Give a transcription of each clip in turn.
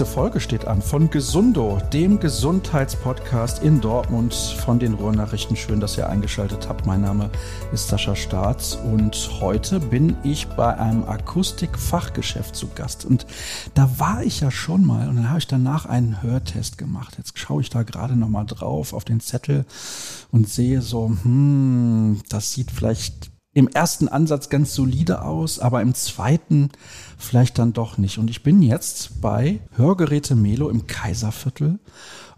Nächste Folge steht an von Gesundo, dem Gesundheitspodcast in Dortmund von den Ruhrnachrichten. Schön, dass ihr eingeschaltet habt. Mein Name ist Sascha Staats und heute bin ich bei einem Akustikfachgeschäft zu Gast. Und da war ich ja schon mal und dann habe ich danach einen Hörtest gemacht. Jetzt schaue ich da gerade nochmal drauf auf den Zettel und sehe so, hm, das sieht vielleicht im ersten Ansatz ganz solide aus, aber im zweiten vielleicht dann doch nicht. Und ich bin jetzt bei Hörgeräte Melo im Kaiserviertel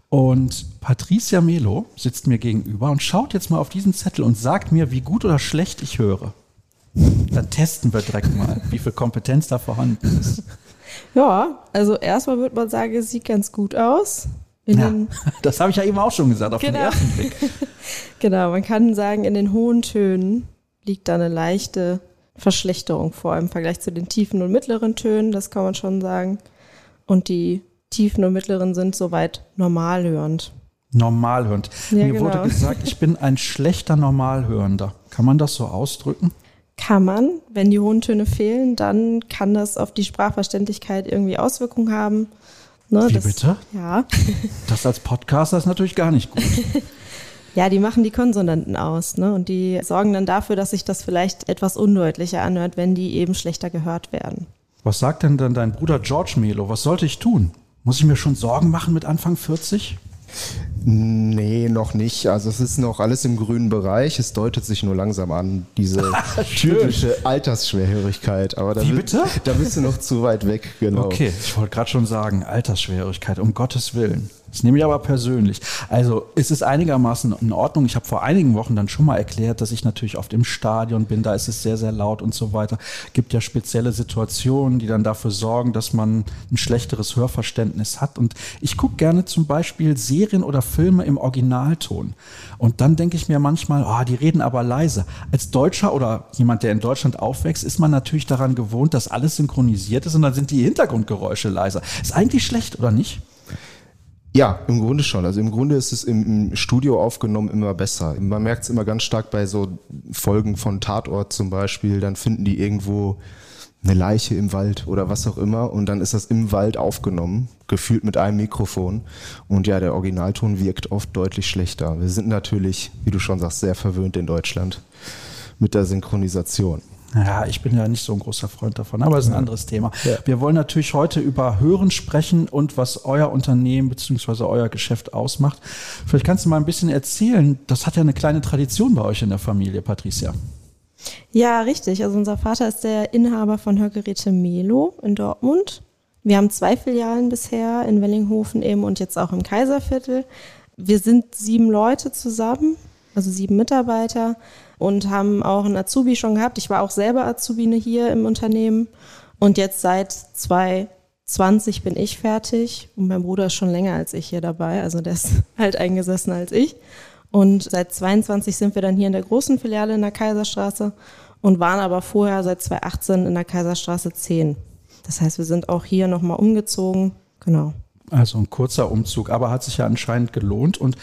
und Patricia Melo sitzt mir gegenüber und schaut jetzt mal auf diesen Zettel und sagt mir, wie gut oder schlecht ich höre. Dann testen wir direkt mal, wie viel Kompetenz da vorhanden ist. Ja, also erstmal würde man sagen, es sieht ganz gut aus. Ja, das habe ich ja eben auch schon gesagt, auf genau. den ersten Blick. genau, man kann sagen, in den hohen Tönen liegt da eine leichte Verschlechterung vor im Vergleich zu den tiefen und mittleren Tönen, das kann man schon sagen. Und die tiefen und mittleren sind soweit normalhörend. Normalhörend. Ja, Mir genau. wurde gesagt, ich bin ein schlechter Normalhörender. Kann man das so ausdrücken? Kann man. Wenn die hohen Töne fehlen, dann kann das auf die Sprachverständlichkeit irgendwie Auswirkungen haben. Ne, Wie das, bitte? Ja. Das als Podcaster ist natürlich gar nicht gut. Ja, die machen die Konsonanten aus, ne? Und die sorgen dann dafür, dass sich das vielleicht etwas undeutlicher anhört, wenn die eben schlechter gehört werden. Was sagt denn dann dein Bruder George Melo? Was sollte ich tun? Muss ich mir schon Sorgen machen mit Anfang 40? Nee, noch nicht. Also es ist noch alles im grünen Bereich. Es deutet sich nur langsam an, diese typische Altersschwerhörigkeit. Aber da, Wie bitte? da bist du noch zu weit weg, genau. Okay, ich wollte gerade schon sagen, Altersschwerhörigkeit, um Gottes Willen. Das nehme ich aber persönlich. Also es ist einigermaßen in Ordnung. Ich habe vor einigen Wochen dann schon mal erklärt, dass ich natürlich oft im Stadion bin. Da ist es sehr, sehr laut und so weiter. Gibt ja spezielle Situationen, die dann dafür sorgen, dass man ein schlechteres Hörverständnis hat. Und ich gucke gerne zum Beispiel Serien oder Filme im Originalton. Und dann denke ich mir manchmal, oh, die reden aber leise. Als Deutscher oder jemand, der in Deutschland aufwächst, ist man natürlich daran gewohnt, dass alles synchronisiert ist und dann sind die Hintergrundgeräusche leiser. Ist eigentlich schlecht, oder nicht? Ja, im Grunde schon. Also im Grunde ist es im, Studio aufgenommen immer besser. Man merkt es immer ganz stark bei so Folgen von Tatort zum Beispiel. Dann finden die irgendwo eine Leiche im Wald oder was auch immer und dann ist das im Wald aufgenommen, gefühlt mit einem Mikrofon. Und ja, der Originalton wirkt oft deutlich schlechter. Wir sind natürlich, wie du schon sagst, sehr verwöhnt in Deutschland mit der Synchronisation. Ja, ich bin ja nicht so ein großer Freund davon, aber es ist ein anderes Thema. Ja. Wir wollen natürlich heute über Hören sprechen und was euer Unternehmen bzw. euer Geschäft ausmacht. Vielleicht kannst du mal ein bisschen erzählen, das hat ja eine kleine Tradition bei euch in der Familie, Patricia. Ja, richtig. Also unser Vater ist der Inhaber von Hörgeräte Melo in Dortmund. Wir haben zwei Filialen bisher in Wellinghofen eben und jetzt auch im Kaiserviertel. Wir sind sieben Leute zusammen, also sieben Mitarbeiter und haben auch einen Azubi schon gehabt. Ich war auch selber Azubine hier im Unternehmen und jetzt seit 2020 bin ich fertig und mein Bruder ist schon länger als ich hier dabei, also der ist halt eingesessen als ich. Und seit 22 sind wir dann hier in der großen Filiale in der Kaiserstraße und waren aber vorher seit 2018 in der Kaiserstraße 10. Das heißt, wir sind auch hier nochmal umgezogen. Genau. Also ein kurzer Umzug, aber hat sich ja anscheinend gelohnt. Und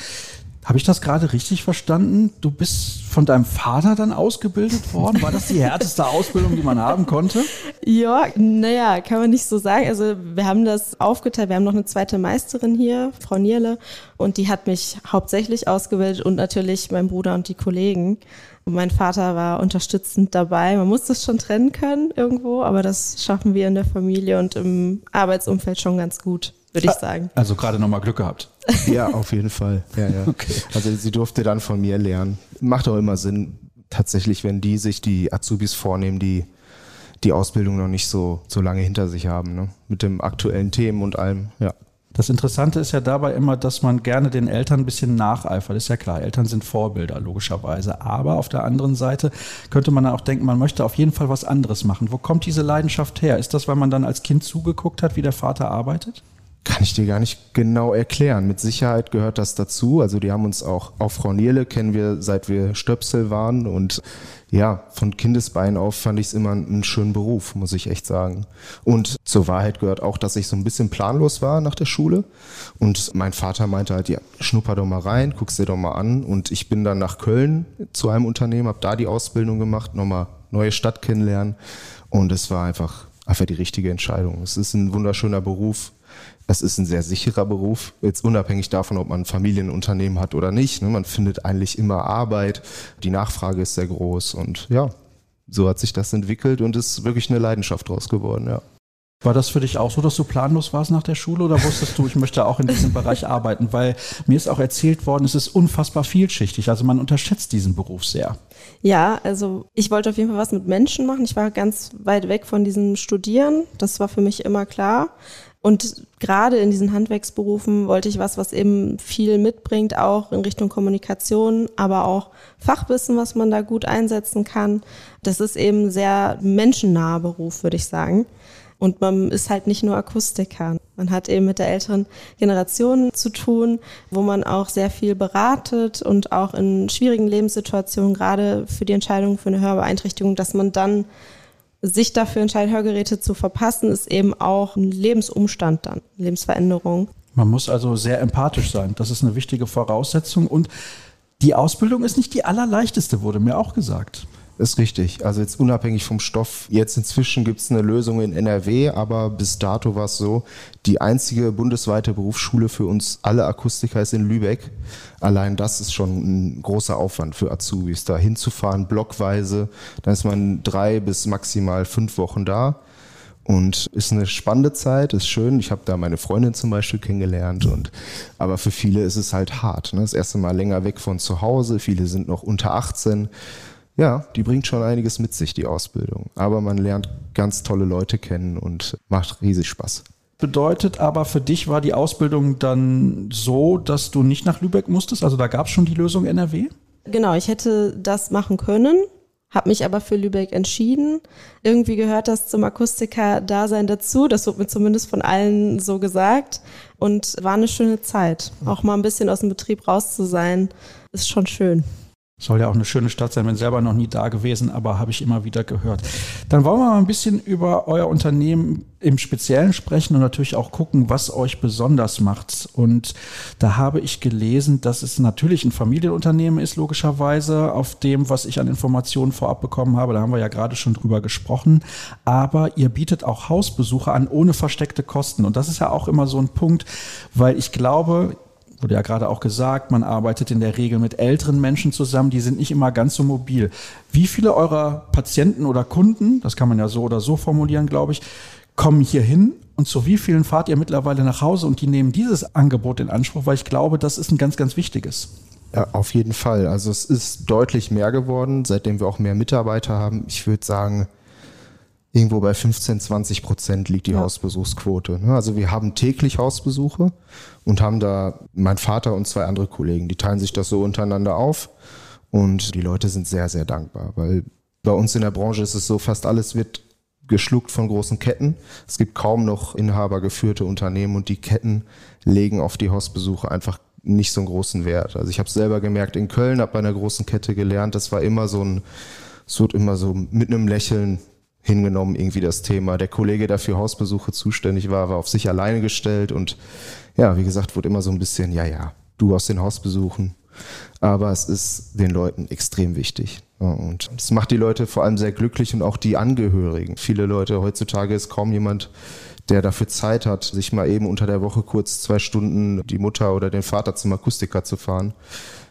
habe ich das gerade richtig verstanden? Du bist von deinem Vater dann ausgebildet worden? War das die härteste Ausbildung, die man haben konnte? Ja, naja, kann man nicht so sagen. Also wir haben das aufgeteilt. Wir haben noch eine zweite Meisterin hier, Frau Nierle, und die hat mich hauptsächlich ausgebildet und natürlich mein Bruder und die Kollegen. Und mein Vater war unterstützend dabei. Man muss das schon trennen können irgendwo, aber das schaffen wir in der Familie und im Arbeitsumfeld schon ganz gut würde ich sagen. Also gerade nochmal Glück gehabt. Ja, auf jeden Fall. Ja, ja. Okay. Also sie durfte dann von mir lernen. Macht auch immer Sinn, tatsächlich, wenn die sich die Azubis vornehmen, die die Ausbildung noch nicht so, so lange hinter sich haben, ne? mit dem aktuellen Themen und allem, ja. Das Interessante ist ja dabei immer, dass man gerne den Eltern ein bisschen nacheifert. Ist ja klar, Eltern sind Vorbilder, logischerweise. Aber auf der anderen Seite könnte man auch denken, man möchte auf jeden Fall was anderes machen. Wo kommt diese Leidenschaft her? Ist das, weil man dann als Kind zugeguckt hat, wie der Vater arbeitet? Kann ich dir gar nicht genau erklären. Mit Sicherheit gehört das dazu. Also die haben uns auch, auch Frau Nierle kennen wir, seit wir Stöpsel waren. Und ja, von Kindesbein auf fand ich es immer einen schönen Beruf, muss ich echt sagen. Und zur Wahrheit gehört auch, dass ich so ein bisschen planlos war nach der Schule. Und mein Vater meinte halt, ja, schnupper doch mal rein, guck's dir doch mal an. Und ich bin dann nach Köln zu einem Unternehmen, habe da die Ausbildung gemacht, nochmal neue Stadt kennenlernen. Und es war einfach, einfach die richtige Entscheidung. Es ist ein wunderschöner Beruf Es ist ein sehr sicherer Beruf, jetzt unabhängig davon, ob man ein Familienunternehmen hat oder nicht. Ne? Man findet eigentlich immer Arbeit, die Nachfrage ist sehr groß und ja, so hat sich das entwickelt und ist wirklich eine Leidenschaft draus geworden, ja. War das für dich auch so, dass du planlos warst nach der Schule oder wusstest du, ich möchte auch in diesem Bereich arbeiten? Weil mir ist auch erzählt worden, es ist unfassbar vielschichtig. Also man unterschätzt diesen Beruf sehr. Ja, also ich wollte auf jeden Fall was mit Menschen machen. Ich war ganz weit weg von diesem Studieren. Das war für mich immer klar. Und gerade in diesen Handwerksberufen wollte ich was, was eben viel mitbringt, auch in Richtung Kommunikation, aber auch Fachwissen, was man da gut einsetzen kann. Das ist eben sehr menschennaher Beruf, würde ich sagen. Und man ist halt nicht nur Akustiker. Man hat eben mit der älteren Generation zu tun, wo man auch sehr viel beratet und auch in schwierigen Lebenssituationen, gerade für die Entscheidung für eine Hörbeeinträchtigung, dass man dann sich dafür entscheidet, Hörgeräte zu verpassen, ist eben auch ein Lebensumstand dann, Lebensveränderung. Man muss also sehr empathisch sein. Das ist eine wichtige Voraussetzung. Und die Ausbildung ist nicht die allerleichteste, wurde mir auch gesagt. Ist richtig. Also jetzt unabhängig vom Stoff. Jetzt inzwischen gibt es eine Lösung in NRW, aber bis dato war es so, die einzige bundesweite Berufsschule für uns alle Akustiker ist in Lübeck. Allein das ist schon ein großer Aufwand für Azubis, da hinzufahren, blockweise. Dann ist man drei bis maximal fünf Wochen da. Und ist eine spannende Zeit, ist schön. Ich habe da meine Freundin zum Beispiel kennengelernt. Und, aber für viele ist es halt hart. Ne? Das erste Mal länger weg von zu Hause. Viele sind noch unter 18. Ja, die bringt schon einiges mit sich, die Ausbildung. Aber man lernt ganz tolle Leute kennen und macht riesig Spaß. Bedeutet aber für dich war die Ausbildung dann so, dass du nicht nach Lübeck musstest? Also da gab es schon die Lösung NRW? Genau, ich hätte das machen können, habe mich aber für Lübeck entschieden. Irgendwie gehört das zum Akustiker-Dasein dazu. Das wird mir zumindest von allen so gesagt. Und war eine schöne Zeit. Auch mal ein bisschen aus dem Betrieb raus zu sein, ist schon schön. Soll ja auch eine schöne Stadt sein, bin selber noch nie da gewesen, aber habe ich immer wieder gehört. Dann wollen wir mal ein bisschen über euer Unternehmen im Speziellen sprechen und natürlich auch gucken, was euch besonders macht. Und da habe ich gelesen, dass es natürlich ein Familienunternehmen ist, logischerweise, auf dem, was ich an Informationen vorab bekommen habe. Da haben wir ja gerade schon drüber gesprochen. Aber ihr bietet auch Hausbesuche an ohne versteckte Kosten. Und das ist ja auch immer so ein Punkt, weil ich glaube, wurde ja gerade auch gesagt, man arbeitet in der Regel mit älteren Menschen zusammen, die sind nicht immer ganz so mobil. Wie viele eurer Patienten oder Kunden, das kann man ja so oder so formulieren, glaube ich, kommen hier hin und zu wie vielen fahrt ihr mittlerweile nach Hause und die nehmen dieses Angebot in Anspruch, weil ich glaube, das ist ein ganz, ganz wichtiges. Ja, auf jeden Fall. Also es ist deutlich mehr geworden, seitdem wir auch mehr Mitarbeiter haben. Ich würde sagen, irgendwo bei 15, 20 Prozent liegt die ja. Hausbesuchsquote. Ne? Also wir haben täglich Hausbesuche und haben da mein Vater und zwei andere Kollegen, die teilen sich das so untereinander auf und die Leute sind sehr, sehr dankbar, weil bei uns in der Branche ist es so, fast alles wird geschluckt von großen Ketten. Es gibt kaum noch inhabergeführte Unternehmen und die Ketten legen auf die Hausbesuche einfach nicht so einen großen Wert. Also ich habe selber gemerkt, in Köln habe bei einer großen Kette gelernt, das war immer so ein, es wird immer so mit einem Lächeln hingenommen, irgendwie das Thema. Der Kollege, der für Hausbesuche zuständig war, war auf sich alleine gestellt und ja, wie gesagt, wurde immer so ein bisschen, ja, ja, du aus den Hausbesuchen. Aber es ist den Leuten extrem wichtig. Und es macht die Leute vor allem sehr glücklich und auch die Angehörigen. Viele Leute, heutzutage ist kaum jemand, der dafür Zeit hat, sich mal eben unter der Woche kurz zwei Stunden die Mutter oder den Vater zum Akustiker zu fahren.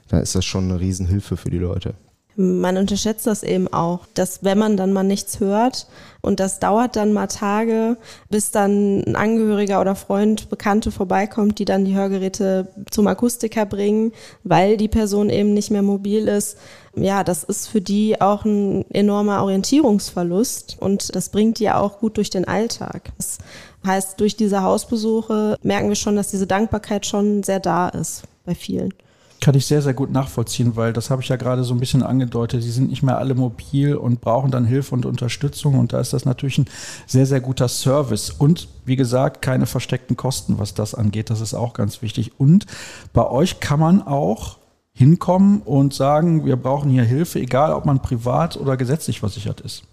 Da ist das schon eine Riesenhilfe für die Leute man unterschätzt das eben auch, dass wenn man dann mal nichts hört und das dauert dann mal Tage, bis dann ein Angehöriger oder Freund, Bekannte vorbeikommt, die dann die Hörgeräte zum Akustiker bringen, weil die Person eben nicht mehr mobil ist. Ja, das ist für die auch ein enormer Orientierungsverlust und das bringt die auch gut durch den Alltag. Das heißt, durch diese Hausbesuche merken wir schon, dass diese Dankbarkeit schon sehr da ist bei vielen. Kann ich sehr, sehr gut nachvollziehen, weil das habe ich ja gerade so ein bisschen angedeutet. Sie sind nicht mehr alle mobil und brauchen dann Hilfe und Unterstützung. Und da ist das natürlich ein sehr, sehr guter Service. Und wie gesagt, keine versteckten Kosten, was das angeht. Das ist auch ganz wichtig. Und bei euch kann man auch hinkommen und sagen, wir brauchen hier Hilfe, egal ob man privat oder gesetzlich versichert ist.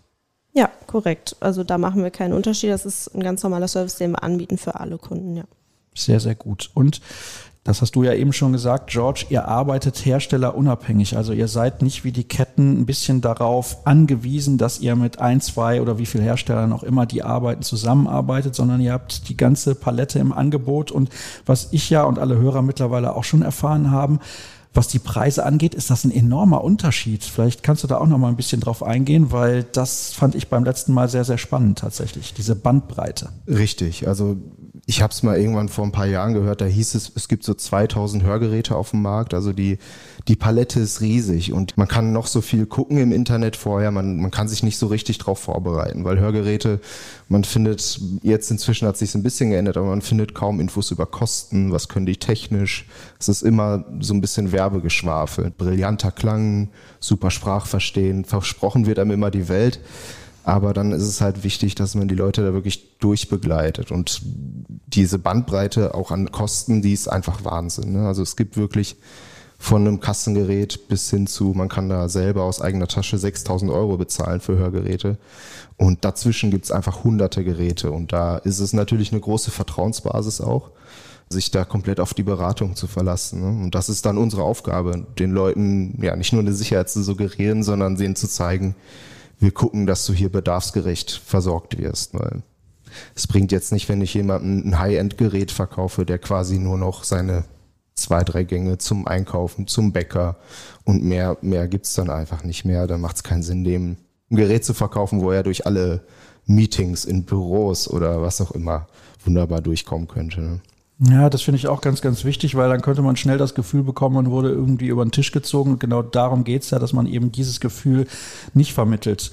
Ja, korrekt. Also da machen wir keinen Unterschied. Das ist ein ganz normaler Service, den wir anbieten für alle Kunden, ja. Sehr, sehr gut. Und Das hast du ja eben schon gesagt, George, ihr arbeitet herstellerunabhängig. Also ihr seid nicht wie die Ketten ein bisschen darauf angewiesen, dass ihr mit ein, zwei oder wie viel Herstellern auch immer die arbeiten zusammenarbeitet, sondern ihr habt die ganze Palette im Angebot. Und was ich ja und alle Hörer mittlerweile auch schon erfahren haben, was die Preise angeht, ist das ein enormer Unterschied. Vielleicht kannst du da auch noch mal ein bisschen drauf eingehen, weil das fand ich beim letzten Mal sehr, sehr spannend tatsächlich, diese Bandbreite. Richtig. Also ich habe es mal irgendwann vor ein paar Jahren gehört, da hieß es, es gibt so 2000 Hörgeräte auf dem Markt. Also die, die Palette ist riesig und man kann noch so viel gucken im Internet vorher. Man, man kann sich nicht so richtig drauf vorbereiten, weil Hörgeräte, man findet, jetzt inzwischen hat sich ein bisschen geändert, aber man findet kaum Infos über Kosten, was können die technisch. Es ist immer so ein bisschen Werbegeschwafel. Brillanter Klang, super Sprachverstehen, versprochen wird einem immer die Welt. Aber dann ist es halt wichtig, dass man die Leute da wirklich durchbegleitet. Und diese Bandbreite auch an Kosten, die ist einfach Wahnsinn. Ne? Also es gibt wirklich von einem Kassengerät bis hin zu, man kann da selber aus eigener Tasche 6000 Euro bezahlen für Hörgeräte. Und dazwischen gibt es einfach hunderte Geräte. Und da ist es natürlich eine große Vertrauensbasis auch, sich da komplett auf die Beratung zu verlassen. Ne? Und das ist dann unsere Aufgabe, den Leuten ja nicht nur eine Sicherheit zu suggerieren, sondern denen zu zeigen, wir gucken, dass du hier bedarfsgerecht versorgt wirst, weil es bringt jetzt nicht, wenn ich jemandem ein High-End-Gerät verkaufe, der quasi nur noch seine zwei, drei Gänge zum Einkaufen, zum Bäcker und mehr, mehr gibt's dann einfach nicht mehr. Da macht es keinen Sinn, dem ein Gerät zu verkaufen, wo er durch alle Meetings in Büros oder was auch immer wunderbar durchkommen könnte. Ja, das finde ich auch ganz, ganz wichtig, weil dann könnte man schnell das Gefühl bekommen, man wurde irgendwie über den Tisch gezogen. Und genau darum geht's ja, dass man eben dieses Gefühl nicht vermittelt.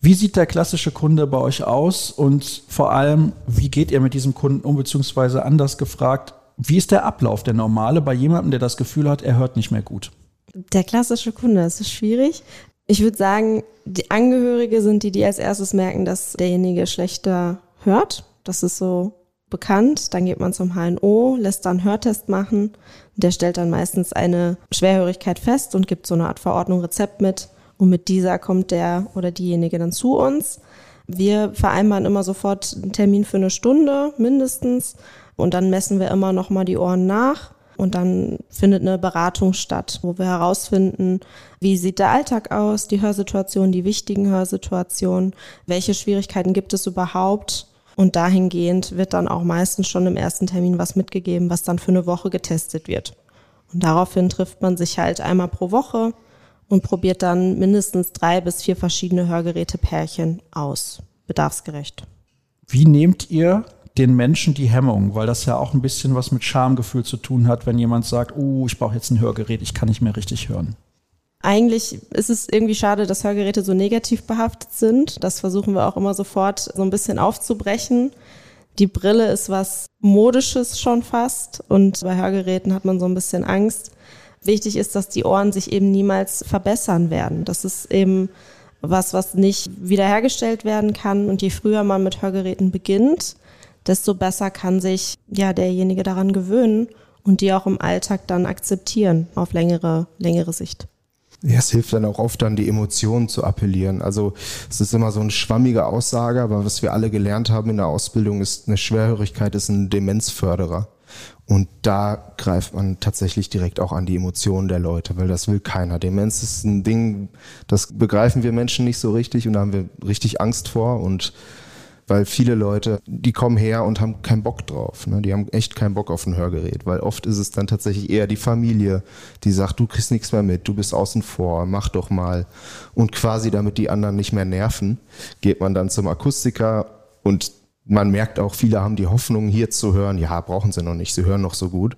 Wie sieht der klassische Kunde bei euch aus und vor allem, wie geht ihr mit diesem Kunden um, beziehungsweise anders gefragt, wie ist der Ablauf, der normale bei jemandem, der das Gefühl hat, er hört nicht mehr gut? Der klassische Kunde, das ist schwierig. Ich würde sagen, die Angehörige sind die, die als erstes merken, dass derjenige schlechter hört. Das ist so bekannt. Dann geht man zum HNO, lässt dann einen Hörtest machen. Der stellt dann meistens eine Schwerhörigkeit fest und gibt so eine Art Verordnung, Rezept mit. Und mit dieser kommt der oder diejenige dann zu uns. Wir vereinbaren immer sofort einen Termin für eine Stunde mindestens. Und dann messen wir immer nochmal die Ohren nach. Und dann findet eine Beratung statt, wo wir herausfinden, wie sieht der Alltag aus, die Hörsituation, die wichtigen Hörsituationen, welche Schwierigkeiten gibt es überhaupt und dahingehend wird dann auch meistens schon im ersten Termin was mitgegeben, was dann für eine Woche getestet wird. Und daraufhin trifft man sich halt einmal pro Woche und probiert dann mindestens drei bis vier verschiedene Hörgeräte-Pärchen aus, bedarfsgerecht. Wie nehmt ihr den Menschen die Hemmung? Weil das ja auch ein bisschen was mit Schamgefühl zu tun hat, wenn jemand sagt, oh, ich brauche jetzt ein Hörgerät, ich kann nicht mehr richtig hören. Eigentlich ist es irgendwie schade, dass Hörgeräte so negativ behaftet sind. Das versuchen wir auch immer sofort so ein bisschen aufzubrechen. Die Brille ist was Modisches schon fast und bei Hörgeräten hat man so ein bisschen Angst. Wichtig ist, dass die Ohren sich eben niemals verbessern werden. Das ist eben was, was nicht wiederhergestellt werden kann. Und je früher man mit Hörgeräten beginnt, desto besser kann sich ja derjenige daran gewöhnen und die auch im Alltag dann akzeptieren auf längere, längere Sicht. Ja, es hilft dann auch oft an die Emotionen zu appellieren. Also es ist immer so eine schwammige Aussage, aber was wir alle gelernt haben in der Ausbildung ist, eine Schwerhörigkeit ist ein Demenzförderer. Und da greift man tatsächlich direkt auch an die Emotionen der Leute, weil das will keiner. Demenz ist ein Ding, das begreifen wir Menschen nicht so richtig und da haben wir richtig Angst vor und weil viele Leute, die kommen her und haben keinen Bock drauf. Ne? Die haben echt keinen Bock auf ein Hörgerät, weil oft ist es dann tatsächlich eher die Familie, die sagt, du kriegst nichts mehr mit, du bist außen vor, mach doch mal. Und quasi damit die anderen nicht mehr nerven, geht man dann zum Akustiker und man merkt auch, viele haben die Hoffnung, hier zu hören, ja, brauchen sie noch nicht, sie hören noch so gut.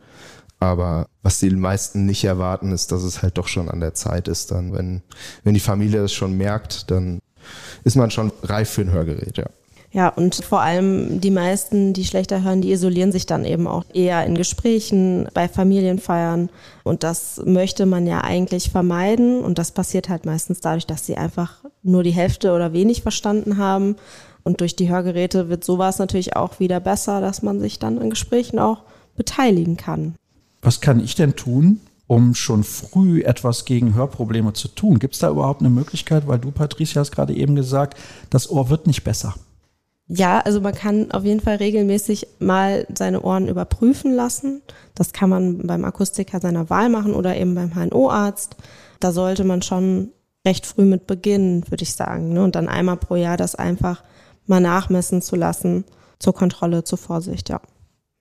Aber was die meisten nicht erwarten, ist, dass es halt doch schon an der Zeit ist. Dann, wenn, wenn die Familie das schon merkt, dann ist man schon reif für ein Hörgerät, ja. Ja, und vor allem die meisten, die schlechter hören, die isolieren sich dann eben auch eher in Gesprächen, bei Familienfeiern. Und das möchte man ja eigentlich vermeiden. Und das passiert halt meistens dadurch, dass sie einfach nur die Hälfte oder wenig verstanden haben. Und durch die Hörgeräte wird sowas natürlich auch wieder besser, dass man sich dann in Gesprächen auch beteiligen kann. Was kann ich denn tun, um schon früh etwas gegen Hörprobleme zu tun? Gibt es da überhaupt eine Möglichkeit? Weil du, Patricia, hast gerade eben gesagt, das Ohr wird nicht besser. Ja, also man kann auf jeden Fall regelmäßig mal seine Ohren überprüfen lassen. Das kann man beim Akustiker seiner Wahl machen oder eben beim HNO-Arzt. Da sollte man schon recht früh mit beginnen, würde ich sagen. Ne? Und dann einmal pro Jahr das einfach mal nachmessen zu lassen zur Kontrolle, zur Vorsicht, ja.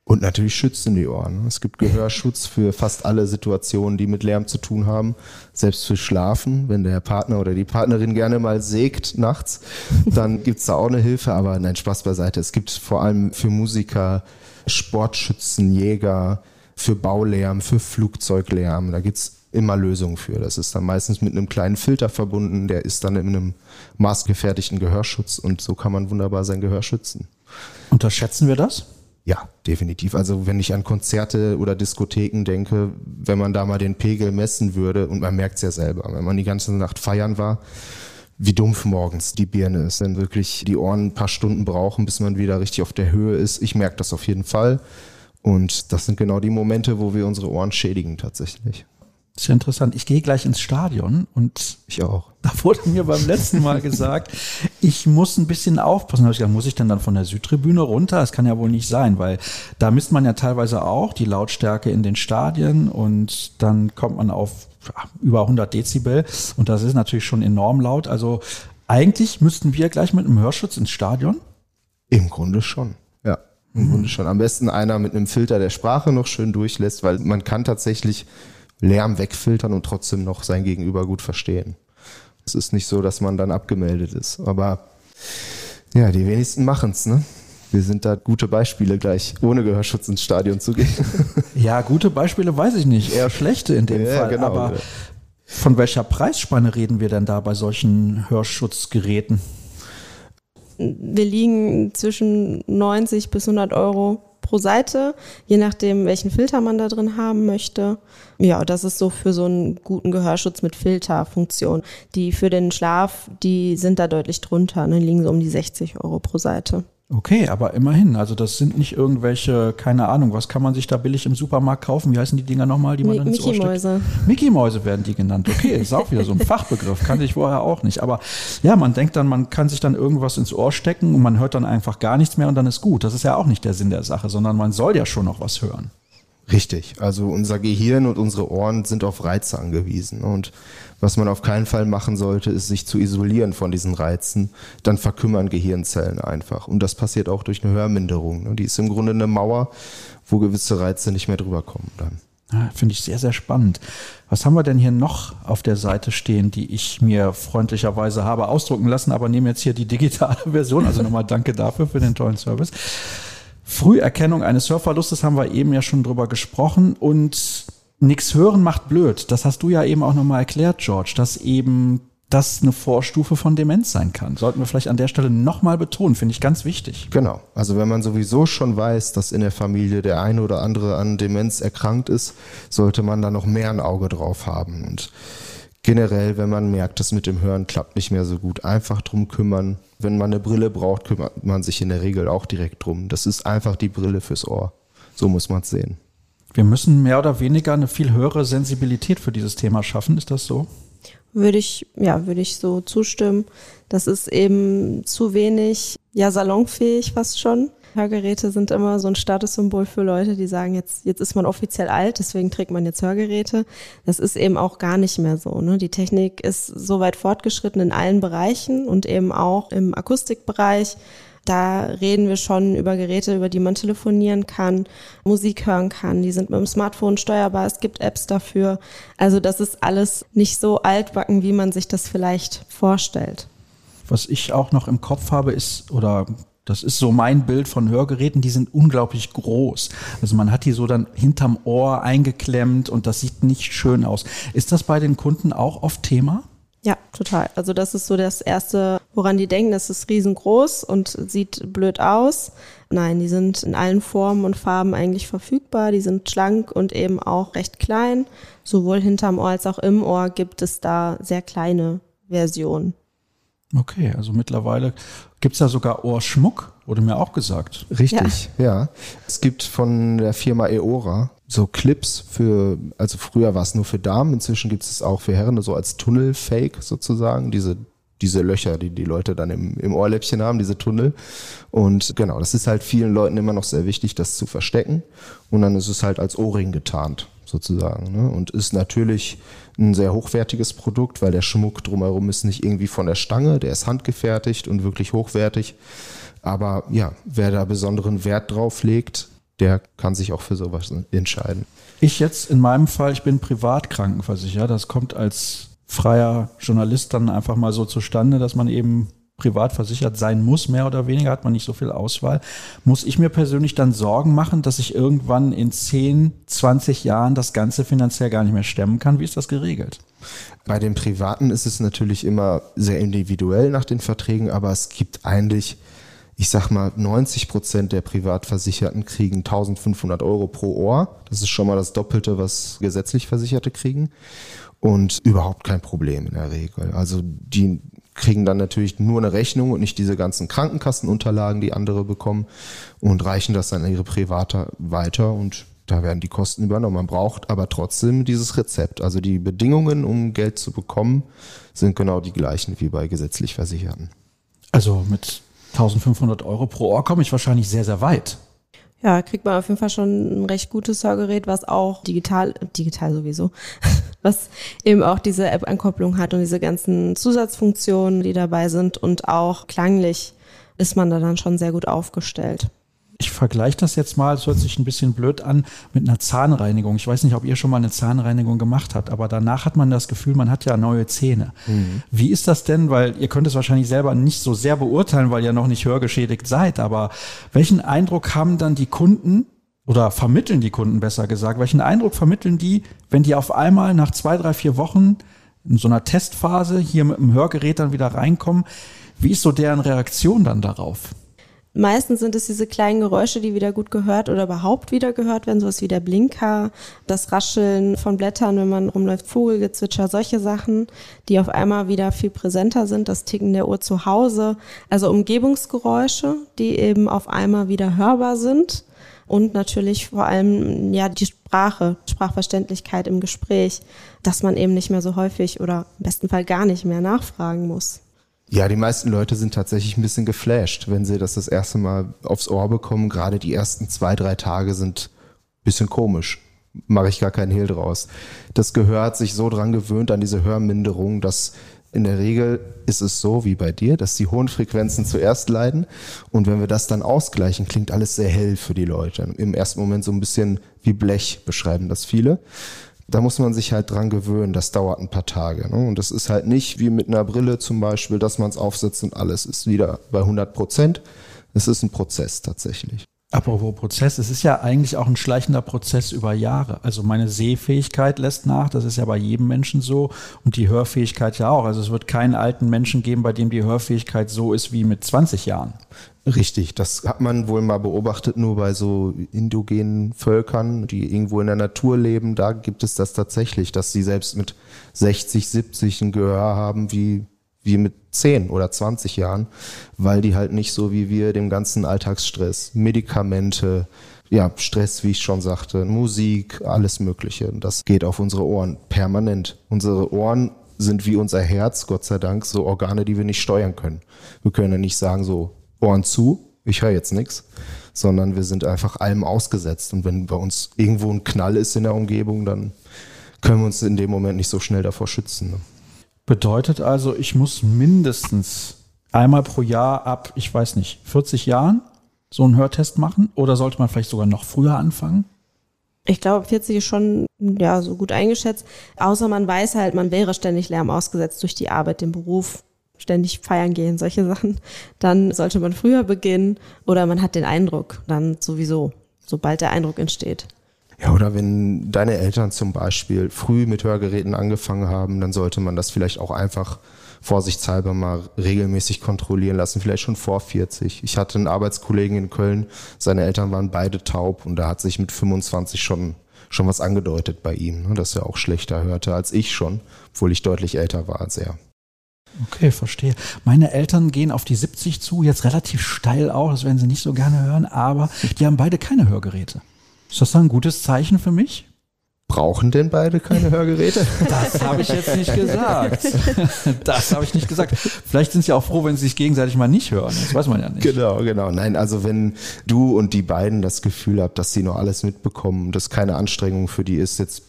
Und natürlich schützen die Ohren. Es gibt Gehörschutz für fast alle Situationen, die mit Lärm zu tun haben. Selbst für Schlafen, wenn der Partner oder die Partnerin gerne mal sägt nachts, dann gibt's da auch eine Hilfe. Aber nein, Spaß beiseite. Es gibt vor allem für Musiker, Sportschützen, Jäger, für Baulärm, für Flugzeuglärm. Da gibt's immer Lösungen für. Das ist dann meistens mit einem kleinen Filter verbunden. Der ist dann in einem maßgefertigten Gehörschutz und so kann man wunderbar sein Gehör schützen. Unterschätzen wir das? Ja, definitiv. Also wenn ich an Konzerte oder Diskotheken denke, wenn man da mal den Pegel messen würde, und man merkt es ja selber, wenn man die ganze Nacht feiern war, wie dumpf morgens die Birne ist, wenn wirklich die Ohren ein paar Stunden brauchen, bis man wieder richtig auf der Höhe ist. Ich merke das auf jeden Fall. Und das sind genau die Momente, wo wir unsere Ohren schädigen tatsächlich. Ist ja interessant. Ich gehe gleich ins Stadion und ich auch. Da wurde mir beim letzten Mal gesagt, ich muss ein bisschen aufpassen. Da habe ich gesagt, muss ich denn dann von der Südtribüne runter? Das kann ja wohl nicht sein, weil da misst man ja teilweise auch die Lautstärke in den Stadien und dann kommt man auf über 100 Dezibel und das ist natürlich schon enorm laut. Also eigentlich müssten wir gleich mit einem Hörschutz ins Stadion? Im Grunde schon. Ja, im mhm. Grunde schon. Am besten einer mit einem Filter der Sprache noch schön durchlässt, weil man kann tatsächlich Lärm wegfiltern und trotzdem noch sein Gegenüber gut verstehen. Es ist nicht so, dass man dann abgemeldet ist. Aber ja, die wenigsten machen es, ne? Wir sind da gute Beispiele gleich, ohne Gehörschutz ins Stadion zu gehen. Ja, gute Beispiele weiß ich nicht, eher schlechte in dem ja, Fall. Genau, Aber ja. von welcher Preisspanne reden wir denn da bei solchen Hörschutzgeräten? Wir liegen zwischen 90 bis 100 Euro pro Seite, je nachdem, welchen Filter man da drin haben möchte. Ja, das ist so für so einen guten Gehörschutz mit Filterfunktion. Die für den Schlaf, die sind da deutlich drunter, ne, liegen so um die 60 Euro pro Seite. Okay, aber immerhin, also das sind nicht irgendwelche, keine Ahnung, was kann man sich da billig im Supermarkt kaufen? Wie heißen die Dinger nochmal, die man dann ins Ohr steckt? Mickey-Mäuse. Mickey-Mäuse werden die genannt. Okay, ist auch wieder so ein Fachbegriff, kannte ich vorher auch nicht. Aber ja, man denkt dann, man kann sich dann irgendwas ins Ohr stecken und man hört dann einfach gar nichts mehr und dann ist gut. Das ist ja auch nicht der Sinn der Sache, sondern man soll ja schon noch was hören. Richtig. Also unser Gehirn und unsere Ohren sind auf Reize angewiesen. Und was man auf keinen Fall machen sollte, ist sich zu isolieren von diesen Reizen. Dann verkümmern Gehirnzellen einfach. Und das passiert auch durch eine Hörminderung. Die ist im Grunde eine Mauer, wo gewisse Reize nicht mehr drüber kommen dann. Ja, Finde ich sehr, sehr spannend. Was haben wir denn hier noch auf der Seite stehen, die ich mir freundlicherweise habe ausdrucken lassen, aber nehme jetzt hier die digitale Version. Also nochmal danke dafür für den tollen Service. Früherkennung eines Hörverlustes haben wir eben ja schon drüber gesprochen und nichts hören macht blöd. Das hast du ja eben auch nochmal erklärt, George, dass eben das eine Vorstufe von Demenz sein kann. Sollten wir vielleicht an der Stelle nochmal betonen, finde ich ganz wichtig. Genau. Also wenn man sowieso schon weiß, dass in der Familie der eine oder andere an Demenz erkrankt ist, sollte man da noch mehr ein Auge drauf haben. Und generell, wenn man merkt, das mit dem Hören klappt nicht mehr so gut, einfach drum kümmern. Wenn man eine Brille braucht, kümmert man sich in der Regel auch direkt drum. Das ist einfach die Brille fürs Ohr. So muss man es sehen. Wir müssen mehr oder weniger eine viel höhere Sensibilität für dieses Thema schaffen. Ist das so? Würde ich, ja, würde ich so zustimmen. Das ist eben zu wenig, ja, salonfähig fast schon. Hörgeräte sind immer so ein Statussymbol für Leute, die sagen, jetzt, jetzt ist man offiziell alt, deswegen trägt man jetzt Hörgeräte. Das ist eben auch gar nicht mehr so. Ne? Die Technik ist so weit fortgeschritten in allen Bereichen und eben auch im Akustikbereich. Da reden wir schon über Geräte, über die man telefonieren kann, Musik hören kann. Die sind mit dem Smartphone steuerbar. Es gibt Apps dafür. Also das ist alles nicht so altbacken, wie man sich das vielleicht vorstellt. Was ich auch noch im Kopf habe, ist, oder das ist so mein Bild von Hörgeräten, die sind unglaublich groß. Also man hat die so dann hinterm Ohr eingeklemmt und das sieht nicht schön aus. Ist das bei den Kunden auch oft Thema? Ja, total. Also das ist so das Erste, woran die denken, das ist riesengroß und sieht blöd aus. Nein, die sind in allen Formen und Farben eigentlich verfügbar. Die sind schlank und eben auch recht klein. Sowohl hinterm Ohr als auch im Ohr gibt es da sehr kleine Versionen. Okay, also mittlerweile gibt es da sogar Ohrschmuck, wurde mir auch gesagt. Richtig, ja. ja. Es gibt von der Firma Eora so Clips für, also früher war es nur für Damen, inzwischen gibt es auch für Herren, so als Tunnelfake sozusagen, diese diese Löcher, die die Leute dann im, im Ohrläppchen haben, diese Tunnel. Und genau, das ist halt vielen Leuten immer noch sehr wichtig, das zu verstecken. Und dann ist es halt als Ohrring getarnt, sozusagen. Ne? Und ist natürlich ein sehr hochwertiges Produkt, weil der Schmuck drumherum ist nicht irgendwie von der Stange, der ist handgefertigt und wirklich hochwertig. Aber ja, wer da besonderen Wert drauf legt, der kann sich auch für sowas entscheiden. Ich jetzt in meinem Fall, ich bin privat krankenversichert. Das kommt als freier Journalist dann einfach mal so zustande, dass man eben privat versichert sein muss, mehr oder weniger, hat man nicht so viel Auswahl. Muss ich mir persönlich dann Sorgen machen, dass ich irgendwann in 10, 20 Jahren das Ganze finanziell gar nicht mehr stemmen kann? Wie ist das geregelt? Bei den Privaten ist es natürlich immer sehr individuell nach den Verträgen, aber es gibt eigentlich ich sag mal, 90 Prozent der Privatversicherten kriegen 1500 Euro pro Ohr. Das ist schon mal das Doppelte, was gesetzlich Versicherte kriegen. Und überhaupt kein Problem in der Regel. Also die kriegen dann natürlich nur eine Rechnung und nicht diese ganzen Krankenkassenunterlagen, die andere bekommen und reichen das dann an ihre Private weiter und da werden die Kosten übernommen. Man braucht aber trotzdem dieses Rezept. Also die Bedingungen, um Geld zu bekommen, sind genau die gleichen wie bei gesetzlich Versicherten. Also mit 1500 Euro pro Ohr komme ich wahrscheinlich sehr, sehr weit. Ja, kriegt man auf jeden Fall schon ein recht gutes Hörgerät, was auch digital, digital sowieso, was eben auch diese App-Ankopplung hat und diese ganzen Zusatzfunktionen, die dabei sind und auch klanglich ist man da dann schon sehr gut aufgestellt. Ich vergleiche das jetzt mal, es hört sich ein bisschen blöd an, mit einer Zahnreinigung. Ich weiß nicht, ob ihr schon mal eine Zahnreinigung gemacht habt, aber danach hat man das Gefühl, man hat ja neue Zähne. Mhm. Wie ist das denn? Weil ihr könnt es wahrscheinlich selber nicht so sehr beurteilen, weil ihr noch nicht hörgeschädigt seid, aber welchen Eindruck haben dann die Kunden oder vermitteln die Kunden besser gesagt? Welchen Eindruck vermitteln die, wenn die auf einmal nach zwei, drei, vier Wochen in so einer Testphase hier mit dem Hörgerät dann wieder reinkommen? Wie ist so deren Reaktion dann darauf? Meistens sind es diese kleinen Geräusche, die wieder gut gehört oder überhaupt wieder gehört werden, sowas wie der Blinker, das Rascheln von Blättern, wenn man rumläuft, Vogelgezwitscher, solche Sachen, die auf einmal wieder viel präsenter sind, das Ticken der Uhr zu Hause, also Umgebungsgeräusche, die eben auf einmal wieder hörbar sind und natürlich vor allem ja die Sprache, Sprachverständlichkeit im Gespräch, dass man eben nicht mehr so häufig oder im besten Fall gar nicht mehr nachfragen muss. Ja, die meisten Leute sind tatsächlich ein bisschen geflasht, wenn sie das das erste Mal aufs Ohr bekommen. Gerade die ersten zwei, drei Tage sind ein bisschen komisch. Mache ich gar keinen Hehl draus. Das Gehör hat sich so dran gewöhnt an diese Hörminderung, dass in der Regel ist es so wie bei dir, dass die hohen Frequenzen zuerst leiden. Und wenn wir das dann ausgleichen, klingt alles sehr hell für die Leute. Im ersten Moment so ein bisschen wie Blech beschreiben das viele da muss man sich halt dran gewöhnen. Das dauert ein paar Tage. Ne? Und das ist halt nicht wie mit einer Brille zum Beispiel, dass man es aufsetzt und alles ist wieder bei 100 Prozent. Es ist ein Prozess tatsächlich. Apropos Prozess, es ist ja eigentlich auch ein schleichender Prozess über Jahre. Also meine Sehfähigkeit lässt nach, das ist ja bei jedem Menschen so und die Hörfähigkeit ja auch. Also es wird keinen alten Menschen geben, bei dem die Hörfähigkeit so ist wie mit 20 Jahren. Richtig, das hat man wohl mal beobachtet, nur bei so indogenen Völkern, die irgendwo in der Natur leben. Da gibt es das tatsächlich, dass sie selbst mit 60, 70 ein Gehör haben wie, wie mit 10 oder 20 Jahren, weil die halt nicht so wie wir dem ganzen Alltagsstress, Medikamente, ja, Stress, wie ich schon sagte, Musik, alles Mögliche. Und das geht auf unsere Ohren permanent. Unsere Ohren sind wie unser Herz, Gott sei Dank, so Organe, die wir nicht steuern können. Wir können ja nicht sagen, so, Ohren zu, ich höre jetzt nichts, sondern wir sind einfach allem ausgesetzt. Und wenn bei uns irgendwo ein Knall ist in der Umgebung, dann können wir uns in dem Moment nicht so schnell davor schützen. Ne? Bedeutet also, ich muss mindestens einmal pro Jahr ab, ich weiß nicht, 40 Jahren so einen Hörtest machen? Oder sollte man vielleicht sogar noch früher anfangen? Ich glaube, 40 ist schon ja so gut eingeschätzt. Außer man weiß halt, man wäre ständig Lärm ausgesetzt durch die Arbeit, den Beruf, ständig feiern gehen, solche Sachen, dann sollte man früher beginnen oder man hat den Eindruck, dann sowieso, sobald der Eindruck entsteht. Ja, oder wenn deine Eltern zum Beispiel früh mit Hörgeräten angefangen haben, dann sollte man das vielleicht auch einfach vorsichtshalber mal regelmäßig kontrollieren lassen, vielleicht schon vor 40. Ich hatte einen Arbeitskollegen in Köln, seine Eltern waren beide taub und da hat sich mit 25 schon schon was angedeutet bei ihm, ne, dass er auch schlechter hörte als ich schon, obwohl ich deutlich älter war als er. Okay, verstehe. Meine Eltern gehen auf die 70 zu, jetzt relativ steil auch, das werden sie nicht so gerne hören, aber die haben beide keine Hörgeräte. Ist das dann ein gutes Zeichen für mich? Brauchen denn beide keine Hörgeräte? Das habe ich jetzt nicht gesagt. Das habe ich nicht gesagt. Vielleicht sind sie auch froh, wenn sie sich gegenseitig mal nicht hören. Das weiß man ja nicht. Genau, genau. Nein, also wenn du und die beiden das Gefühl habt, dass sie noch alles mitbekommen, dass keine Anstrengung für die ist, jetzt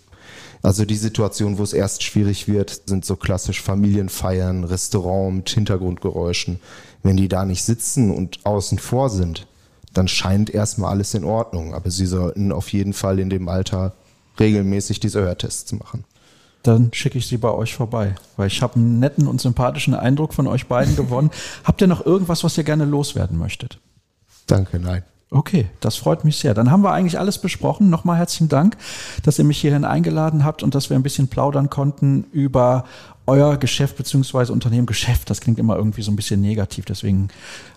also die Situation, wo es erst schwierig wird, sind so klassisch Familienfeiern, Restaurant mit Hintergrundgeräuschen. Wenn die da nicht sitzen und außen vor sind, dann scheint erstmal alles in Ordnung. Aber sie sollten auf jeden Fall in dem Alter regelmäßig diese Hörtests machen. Dann schicke ich sie bei euch vorbei, weil ich habe einen netten und sympathischen Eindruck von euch beiden gewonnen. Habt ihr noch irgendwas, was ihr gerne loswerden möchtet? Danke, nein. Okay, das freut mich sehr. Dann haben wir eigentlich alles besprochen. Nochmal herzlichen Dank, dass ihr mich hierhin eingeladen habt und dass wir ein bisschen plaudern konnten über euer Geschäft beziehungsweise Unternehmen. Geschäft, das klingt immer irgendwie so ein bisschen negativ, deswegen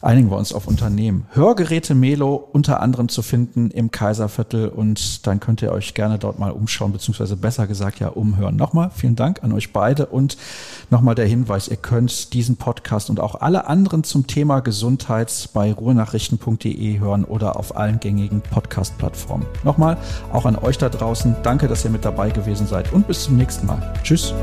einigen wir uns auf Unternehmen. Hörgeräte Melo unter anderem zu finden im Kaiserviertel und dann könnt ihr euch gerne dort mal umschauen, beziehungsweise besser gesagt ja umhören. Nochmal vielen Dank an euch beide und nochmal der Hinweis, ihr könnt diesen Podcast und auch alle anderen zum Thema Gesundheit bei ruhenachrichten.de hören oder auf allen gängigen Podcast-Plattformen. Nochmal auch an euch da draußen, danke, dass ihr mit dabei gewesen seid und bis zum nächsten Mal. Tschüss.